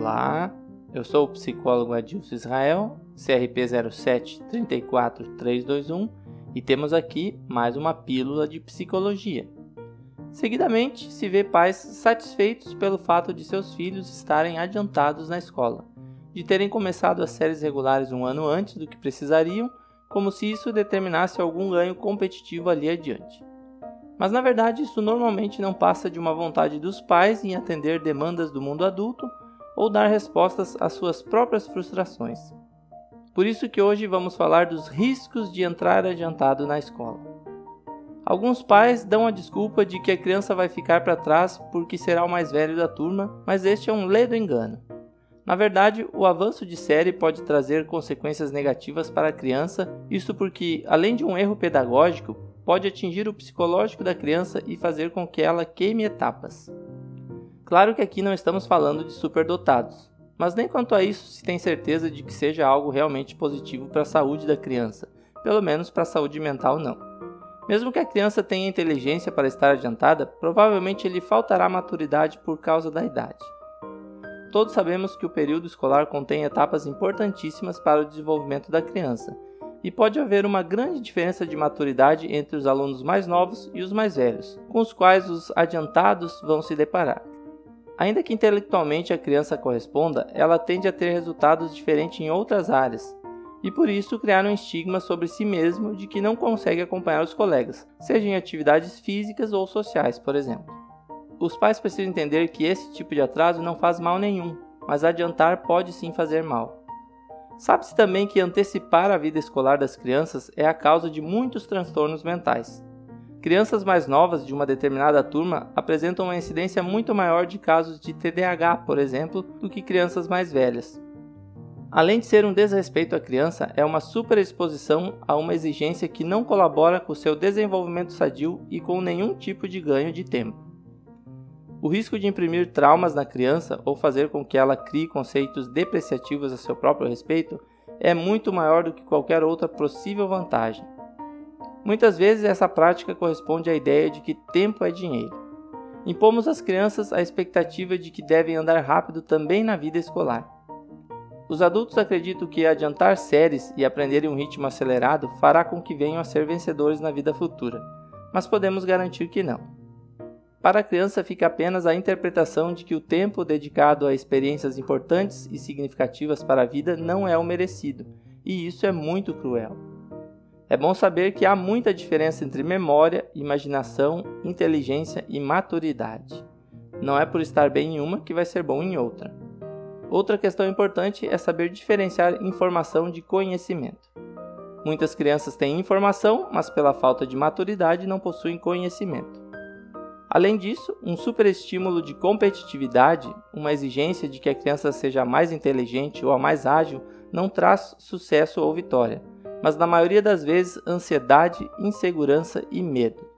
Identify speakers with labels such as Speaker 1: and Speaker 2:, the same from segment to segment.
Speaker 1: Olá, eu sou o psicólogo Adilson Israel, CRP 07 34321 e temos aqui mais uma pílula de psicologia. Seguidamente, se vê pais satisfeitos pelo fato de seus filhos estarem adiantados na escola, de terem começado as séries regulares um ano antes do que precisariam, como se isso determinasse algum ganho competitivo ali adiante. Mas na verdade, isso normalmente não passa de uma vontade dos pais em atender demandas do mundo adulto ou dar respostas às suas próprias frustrações. Por isso que hoje vamos falar dos riscos de entrar adiantado na escola. Alguns pais dão a desculpa de que a criança vai ficar para trás porque será o mais velho da turma, mas este é um ledo engano. Na verdade, o avanço de série pode trazer consequências negativas para a criança, isso porque, além de um erro pedagógico, pode atingir o psicológico da criança e fazer com que ela queime etapas. Claro que aqui não estamos falando de superdotados, mas nem quanto a isso se tem certeza de que seja algo realmente positivo para a saúde da criança, pelo menos para a saúde mental não. Mesmo que a criança tenha inteligência para estar adiantada, provavelmente lhe faltará maturidade por causa da idade. Todos sabemos que o período escolar contém etapas importantíssimas para o desenvolvimento da criança, e pode haver uma grande diferença de maturidade entre os alunos mais novos e os mais velhos, com os quais os adiantados vão se deparar. Ainda que intelectualmente a criança corresponda, ela tende a ter resultados diferentes em outras áreas, e por isso criar um estigma sobre si mesmo de que não consegue acompanhar os colegas, seja em atividades físicas ou sociais, por exemplo. Os pais precisam entender que esse tipo de atraso não faz mal nenhum, mas adiantar pode sim fazer mal. Sabe-se também que antecipar a vida escolar das crianças é a causa de muitos transtornos mentais. Crianças mais novas de uma determinada turma apresentam uma incidência muito maior de casos de TDAH, por exemplo, do que crianças mais velhas. Além de ser um desrespeito à criança, é uma superexposição a uma exigência que não colabora com seu desenvolvimento sadio e com nenhum tipo de ganho de tempo. O risco de imprimir traumas na criança ou fazer com que ela crie conceitos depreciativos a seu próprio respeito é muito maior do que qualquer outra possível vantagem. Muitas vezes essa prática corresponde à ideia de que tempo é dinheiro. Impomos às crianças a expectativa de que devem andar rápido também na vida escolar. Os adultos acreditam que adiantar séries e aprender em um ritmo acelerado fará com que venham a ser vencedores na vida futura, mas podemos garantir que não. Para a criança fica apenas a interpretação de que o tempo dedicado a experiências importantes e significativas para a vida não é o merecido, e isso é muito cruel. É bom saber que há muita diferença entre memória, imaginação, inteligência e maturidade. Não é por estar bem em uma que vai ser bom em outra. Outra questão importante é saber diferenciar informação de conhecimento. Muitas crianças têm informação, mas pela falta de maturidade não possuem conhecimento. Além disso, um superestímulo de competitividade, uma exigência de que a criança seja a mais inteligente ou a mais ágil, não traz sucesso ou vitória, mas na maioria das vezes ansiedade, insegurança e medo.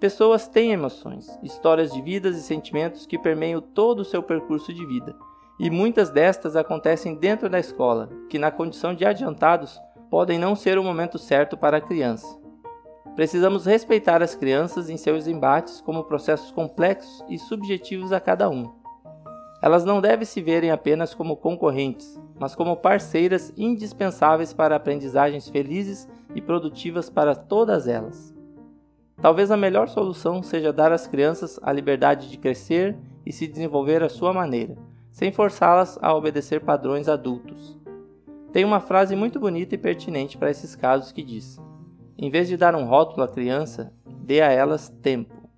Speaker 1: Pessoas têm emoções, histórias de vidas e sentimentos que permeiam todo o seu percurso de vida, e muitas destas acontecem dentro da escola, que na condição de adiantados podem não ser o momento certo para a criança. Precisamos respeitar as crianças em seus embates como processos complexos e subjetivos a cada um. Elas não devem se verem apenas como concorrentes, mas como parceiras indispensáveis para aprendizagens felizes e produtivas para todas elas. Talvez a melhor solução seja dar às crianças a liberdade de crescer e se desenvolver à sua maneira, sem forçá-las a obedecer padrões adultos. Tem uma frase muito bonita e pertinente para esses casos que diz: em vez de dar um rótulo à criança, dê a elas tempo.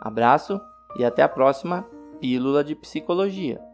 Speaker 1: Abraço e até a próxima Pílula de Psicologia.